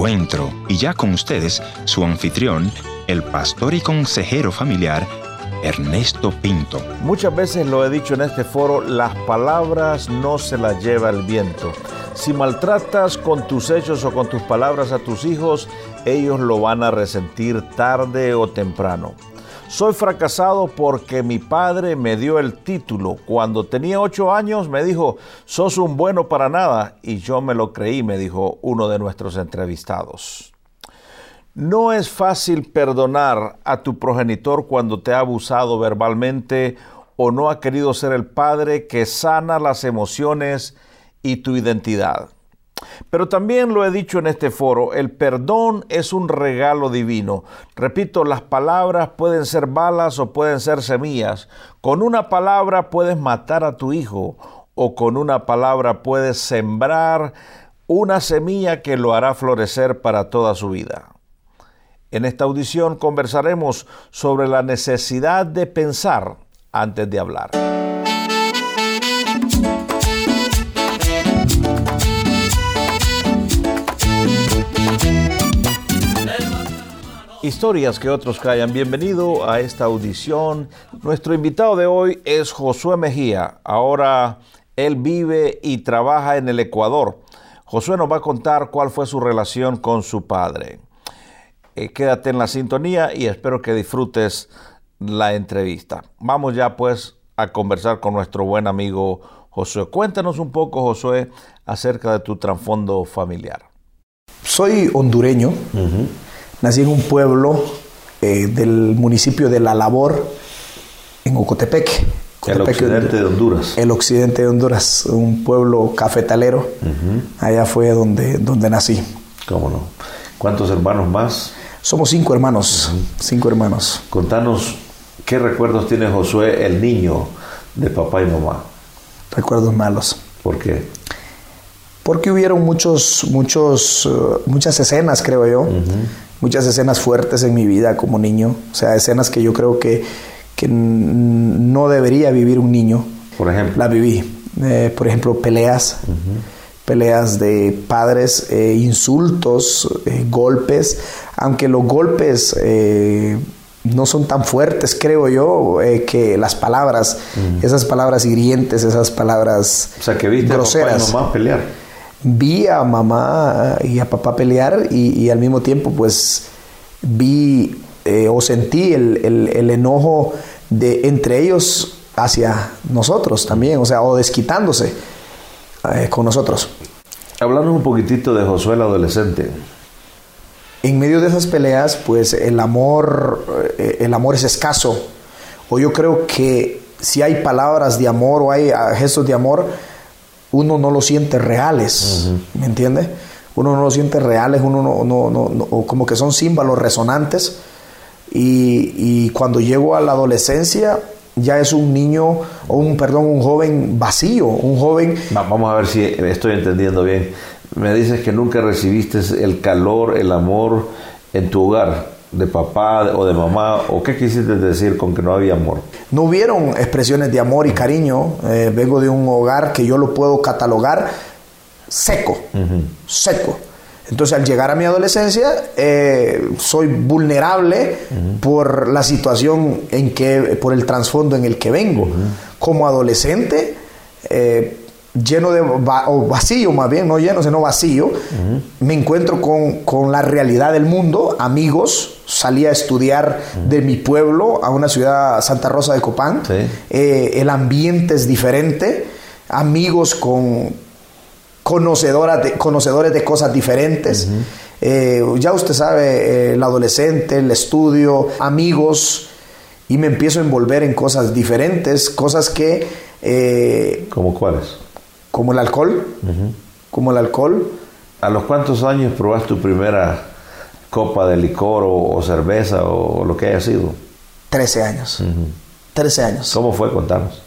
encuentro. Y ya con ustedes, su anfitrión, el pastor y consejero familiar, Ernesto Pinto. Muchas veces lo he dicho en este foro, las palabras no se las lleva el viento. Si maltratas con tus hechos o con tus palabras a tus hijos, ellos lo van a resentir tarde o temprano. Soy fracasado porque mi padre me dio el título. Cuando tenía ocho años me dijo, sos un bueno para nada. Y yo me lo creí, me dijo uno de nuestros entrevistados. No es fácil perdonar a tu progenitor cuando te ha abusado verbalmente o no ha querido ser el padre que sana las emociones y tu identidad. Pero también lo he dicho en este foro, el perdón es un regalo divino. Repito, las palabras pueden ser balas o pueden ser semillas. Con una palabra puedes matar a tu hijo o con una palabra puedes sembrar una semilla que lo hará florecer para toda su vida. En esta audición conversaremos sobre la necesidad de pensar antes de hablar. Historias que otros callan. Bienvenido a esta audición. Nuestro invitado de hoy es Josué Mejía. Ahora él vive y trabaja en el Ecuador. Josué nos va a contar cuál fue su relación con su padre. Eh, quédate en la sintonía y espero que disfrutes la entrevista. Vamos ya pues a conversar con nuestro buen amigo Josué. Cuéntanos un poco, Josué, acerca de tu trasfondo familiar. Soy hondureño. Nací en un pueblo eh, del municipio de La Labor, en Ocotepec. el occidente de Honduras. El occidente de Honduras, un pueblo cafetalero. Allá fue donde, donde nací. ¿Cómo no? ¿Cuántos hermanos más? Somos cinco hermanos, cinco hermanos. Contanos, ¿qué recuerdos tiene Josué, el niño, de papá y mamá? Recuerdos malos. ¿Por qué? Porque hubieron muchos, muchos, uh, muchas escenas, creo yo, muchas escenas fuertes en mi vida como niño, o sea, escenas que yo creo que, que no debería vivir un niño. Por ejemplo. La viví. Eh, por ejemplo, peleas. Peleas de padres, eh, insultos, eh, golpes, aunque los golpes no son tan fuertes, creo yo, que las palabras, esas palabras hirientes, esas palabras o sea, que viste groseras. A papá y mamá pelear vi a mamá y a papá pelear y, al mismo tiempo pues vi eh, o sentí el, enojo de entre ellos hacia nosotros también, o sea, o desquitándose eh, con nosotros. Hablando un poquitito de Josué el adolescente. En medio de esas peleas, pues el amor, eh, el amor es escaso. O yo creo que si hay palabras de amor o hay ah, gestos de amor, uno no lo siente reales, ¿me entiendes? Uno no lo siente reales, uno no, no, no, o como que son símbolos resonantes. Y, y, cuando llego a la adolescencia, ya es un niño, o un, perdón, un joven vacío, un joven... vamos a ver si estoy entendiendo bien. Me dices que nunca recibiste el calor, el amor en tu hogar de papá o de mamá? ¿O qué quisiste decir con que no había amor? No hubieron expresiones de amor y cariño. Eh, vengo de un hogar que yo lo puedo catalogar seco, seco. Entonces al llegar a mi adolescencia eh, soy vulnerable por la situación en que, por el trasfondo en el que vengo. Como adolescente, eh, lleno de o vacío más bien, no lleno, sino vacío, me encuentro con, la realidad del mundo, amigos, salí a estudiar de mi pueblo a una ciudad, Santa Rosa de Copán, eh, el ambiente es diferente, amigos con conocedoras de, conocedores de cosas diferentes. Eh, ya usted sabe, eh, el adolescente, el estudio, amigos, y me empiezo a envolver en cosas diferentes, cosas que... ¿Como cuáles? Como el alcohol, como el alcohol. ¿A los cuántos años probaste tu primera copa de licor o, cerveza o lo que haya sido? Trece años. Trece años. ¿Cómo fue? Contanos.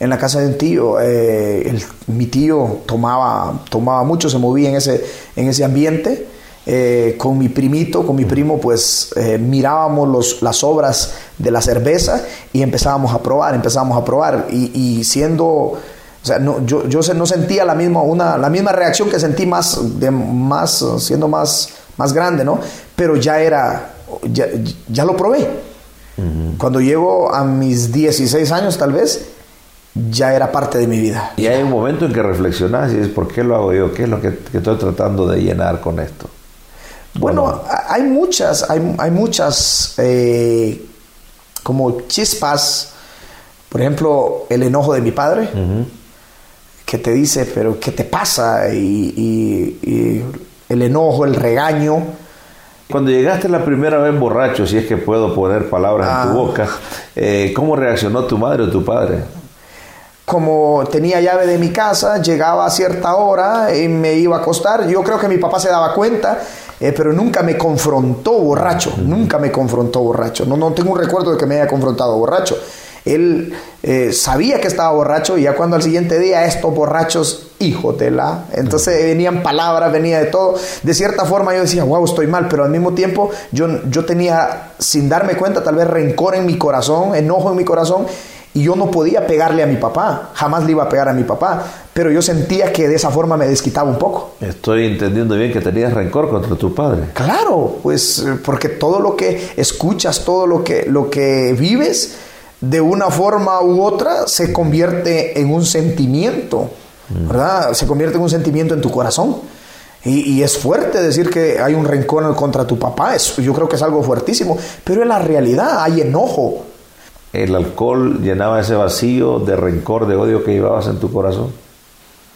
En la casa de un tío, eh, mi tío tomaba, tomaba mucho, se movía en ese, en ese ambiente. Eh, con mi primito, con mi primo, pues eh, mirábamos los, las obras de la cerveza y empezábamos a probar, empezábamos a probar. Y, y siendo O sea, no, yo, yo no sentía la misma, una, la misma reacción que sentí más, de, más siendo más, más grande, ¿no? Pero ya era, ya, ya lo probé. Cuando llego a mis 16 años tal vez, ya era parte de mi vida. Y hay un momento en que reflexionas y dices, ¿por qué lo hago yo? ¿Qué es lo que, estoy tratando de llenar con esto? Bueno, hay muchas, hay, hay muchas eh, como chispas. Por ejemplo, el enojo de mi padre, que te dice, pero ¿qué te pasa? y el enojo, el regaño cuando llegaste la primera vez borracho, si es que puedo poner palabras en tu ah. boca, eh, ¿cómo reaccionó tu madre o tu padre? Como tenía llave de mi casa, llegaba a cierta hora y me iba a acostar. Yo creo que mi papá se daba cuenta, eh, pero nunca me confrontó borracho. Nunca me confrontó borracho. No, no tengo un recuerdo de que me haya confrontado borracho. Él eh, sabía que estaba borracho y ya cuando al siguiente día estos borrachos, hijo de la... Entonces venían palabras, venía de todo. De cierta forma yo decía, wow, estoy mal, pero al mismo tiempo yo, yo tenía, sin darme cuenta, tal vez rencor en mi corazón, enojo en mi corazón. Y yo no podía pegarle a mi papá, jamás le iba a pegar a mi papá, pero yo sentía que de esa forma me desquitaba un poco. Estoy entendiendo bien que tenías rencor contra tu padre. Claro, pues eh, porque todo lo que escuchas, todo lo que, lo que vives, de una forma u otra se convierte en un sentimiento, ¿verdad? Se convierte en un sentimiento en tu corazón. Y, es fuerte decir que hay un rencor contra tu papá, yo creo que es algo fuertísimo, pero es la realidad, hay enojo. ¿El alcohol llenaba ese vacío de rencor, de odio que llevabas en tu corazón?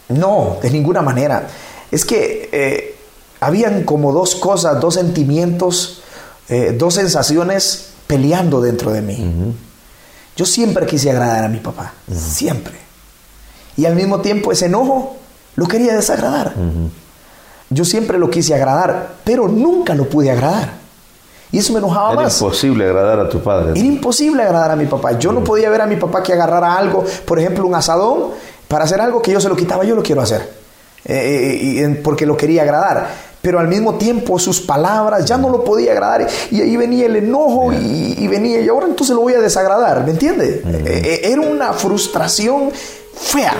No, de ninguna manera. Es que eh, habían como dos cosas, dos sentimientos, eh, dos sensaciones peleando dentro de mí. Yo siempre quise agradar a mi papá, siempre. Y al mismo tiempo ese enojo lo quería desagradar. Yo siempre lo quise agradar, pero nunca lo pude agradar. Y eso me enojaba Era más. Era imposible agradar a tu padre. Era imposible agradar a mi papá. Yo no podía ver a mi papá que agarrara algo, por ejemplo, un asadón, para hacer algo que yo se lo quitaba, yo lo quiero hacer. Eh, eh, porque lo quería agradar pero al mismo tiempo sus palabras ya no lo podía agradar y ahí venía el enojo y, venía y ahora entonces lo voy a desagradar, ¿me entiende? Eh, eh, era una frustración fea,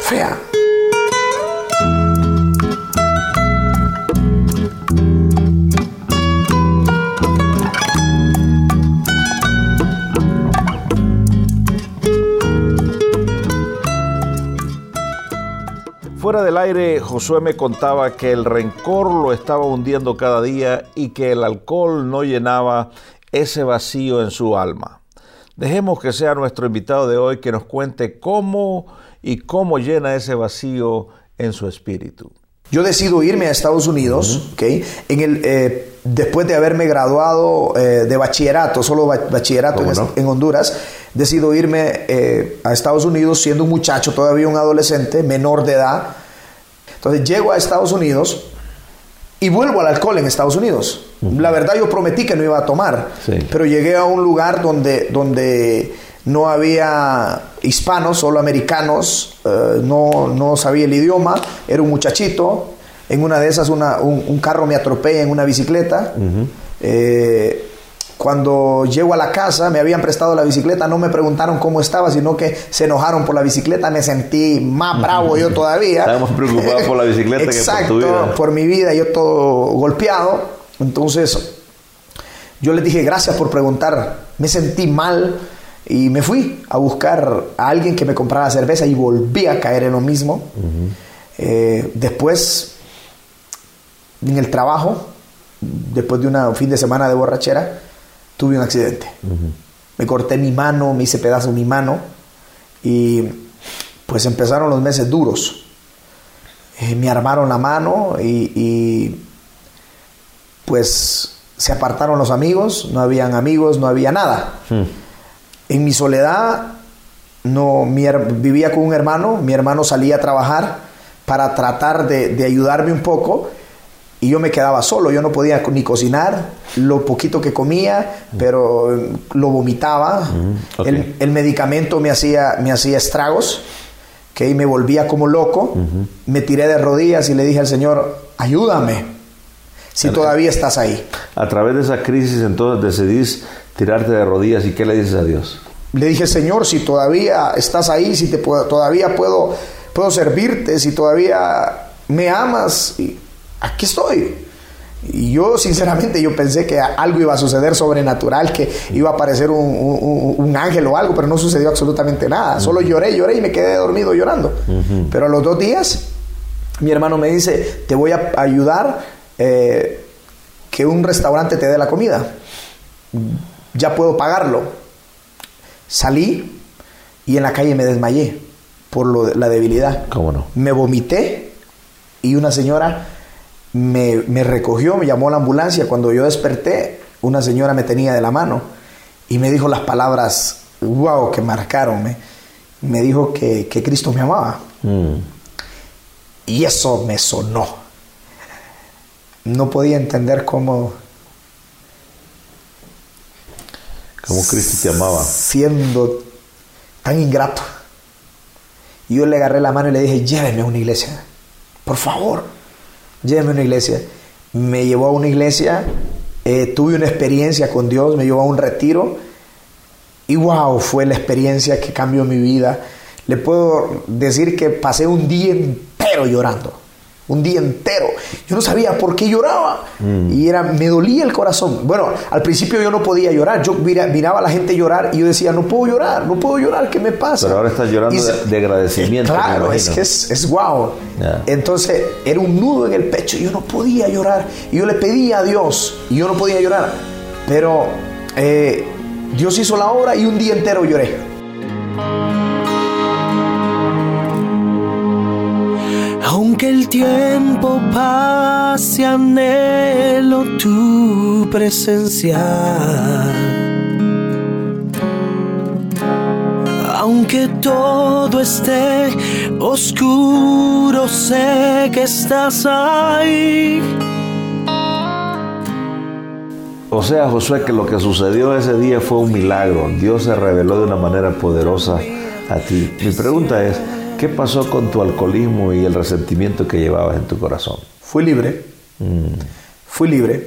fea. Fuera del aire, Josué me contaba que el rencor lo estaba hundiendo cada día y que el alcohol no llenaba ese vacío en su alma. Dejemos que sea nuestro invitado de hoy que nos cuente cómo y cómo llena ese vacío en su espíritu. Yo decido irme a Estados Unidos, en el, eh, después de haberme graduado eh, de bachillerato, solo bachillerato en, Honduras, decido irme eh, a Estados Unidos siendo un muchacho, todavía un adolescente, menor de edad. Entonces llego a Estados Unidos y vuelvo al alcohol en Estados Unidos. La verdad yo prometí que no iba a tomar, pero llegué a un lugar donde, donde no había hispanos, solo americanos, eh, no, no, sabía el idioma, era un muchachito, en una de esas un, carro me atropella en una bicicleta. Eh, cuando llego a la casa, me habían prestado la bicicleta, no me preguntaron cómo estaba, sino que se enojaron por la bicicleta, me sentí más bravo yo todavía. Estábamos preocupados por la bicicleta que por tu vida. por mi vida, yo todo golpeado. Entonces, yo les dije, gracias por preguntar, me sentí mal y me fui a buscar a alguien que me comprara cerveza y volví a caer en lo mismo. Eh, después, en el trabajo, después de un fin de semana de borrachera, tuve un accidente. Me corté mi mano, me hice pedazo mi mano y pues empezaron los meses duros. Eh, me armaron la mano y, pues se apartaron los amigos, no habían amigos, no había nada. En mi soledad, no, vivía con un hermano, mi hermano salía a trabajar para tratar de, ayudarme un poco y yo me quedaba solo, yo no podía ni cocinar, lo poquito que comía, pero eh, lo vomitaba, el, medicamento me hacía, me hacía estragos, que me volvía como loco, me tiré de rodillas y le dije al Señor, ayúdame, si todavía estás ahí. A través de esa crisis entonces decidís tirarte de rodillas y ¿qué le dices a Dios? le dije, Señor, si todavía estás ahí, si te puedo, todavía puedo, puedo servirte, si todavía me amas, y aquí estoy. Y yo, sinceramente, yo pensé que algo iba a suceder sobrenatural, que iba a aparecer un, ángel o algo, pero no sucedió absolutamente nada. Solo lloré, lloré y me quedé dormido llorando. Pero a los dos días, mi hermano me dice, te voy a ayudar eh, que un restaurante te dé la comida. Ya puedo pagarlo. Salí y en la calle me desmayé por lo, la debilidad. ¿Cómo no? Me vomité y una señora me, recogió, me llamó a la ambulancia. Cuando yo desperté, una señora me tenía de la mano y me dijo las palabras, wow, que marcaron. Me, me dijo que, Cristo me amaba. Mm. Y eso me sonó. No podía entender cómo... Cómo Cristo te amaba. Siendo tan ingrato. Yo le agarré la mano y le dije, lléveme a una iglesia. Por favor lléveme a una iglesia. Me llevó a una iglesia, eh, tuve una experiencia con Dios, me llevó a un retiro y wow, fue la experiencia que cambió mi vida. Le puedo decir que pasé un día entero llorando un día entero. Yo no sabía por qué lloraba mm. y era, me dolía el corazón. Bueno, al principio yo no podía llorar, yo miraba a la gente llorar y yo decía, no puedo llorar, no puedo llorar, ¿qué me pasa? Pero ahora estás llorando de, agradecimiento. Claro, es que es, es wow. Entonces era un nudo en el pecho, yo no podía llorar y yo le pedía a Dios y yo no podía llorar. Pero eh, Dios hizo la obra y un día entero lloré. Aunque el tiempo pase, anhelo tu presencia. Aunque todo esté oscuro, sé que estás ahí. O sea, Josué, que lo que sucedió ese día fue un milagro. Dios se reveló de una manera poderosa a ti. Mi pregunta es, ¿Qué pasó con tu alcoholismo y el resentimiento que llevabas en tu corazón? Fui libre. Mm. Fui libre.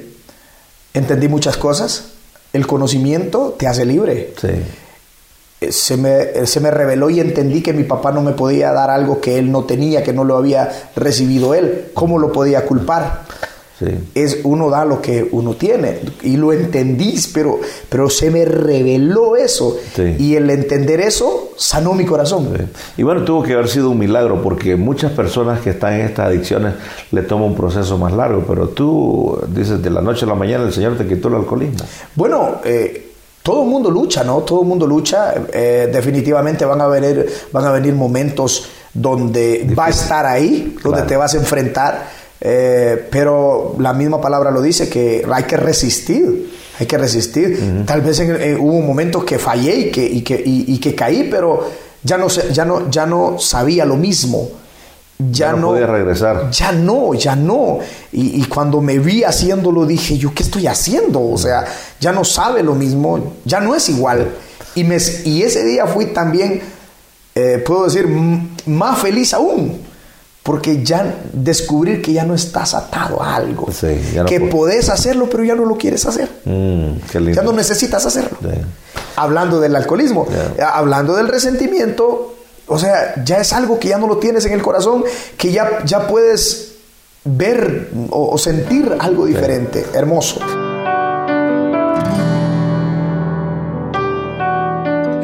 Entendí muchas cosas. El conocimiento te hace libre. Sí. Eh, se me, eh, se me reveló y entendí que mi papá no me podía dar algo que él no tenía, que no lo había recibido él. ¿Cómo lo podía culpar? Es uno da lo que uno tiene y lo entendí, pero, pero se me reveló eso y el entender eso sanó mi corazón. Y bueno, tuvo que haber sido un milagro porque muchas personas que están en estas adicciones le toma un proceso más largo, pero tú dices de la noche a la mañana el Señor te quitó el alcoholismo. Bueno, eh, todo el mundo lucha, ¿no? Todo el mundo lucha. Eh, definitivamente van a venir, van a venir momentos donde va a estar ahí, donde te vas a enfrentar eh, pero la misma palabra lo dice, que hay que resistir, hay que resistir. Tal vez hubo un momento que fallé y que, y que, y, que caí, pero ya no, ya, no, ya no sabía lo mismo. Ya, no, podía regresar. Ya no, ya no. Y, y, cuando me vi haciéndolo dije, ¿yo qué estoy haciendo? O sea, ya no sabe lo mismo, ya no es igual. Y, me, y ese día fui también, eh, puedo decir, más feliz aún porque ya descubrir que ya no estás atado a algo. que podés hacerlo, pero ya no lo quieres hacer. Mm, ya no necesitas hacerlo. Hablando del alcoholismo, hablando del resentimiento, o sea, ya es algo que ya no lo tienes en el corazón, que ya, ya puedes ver o, sentir algo diferente, hermoso.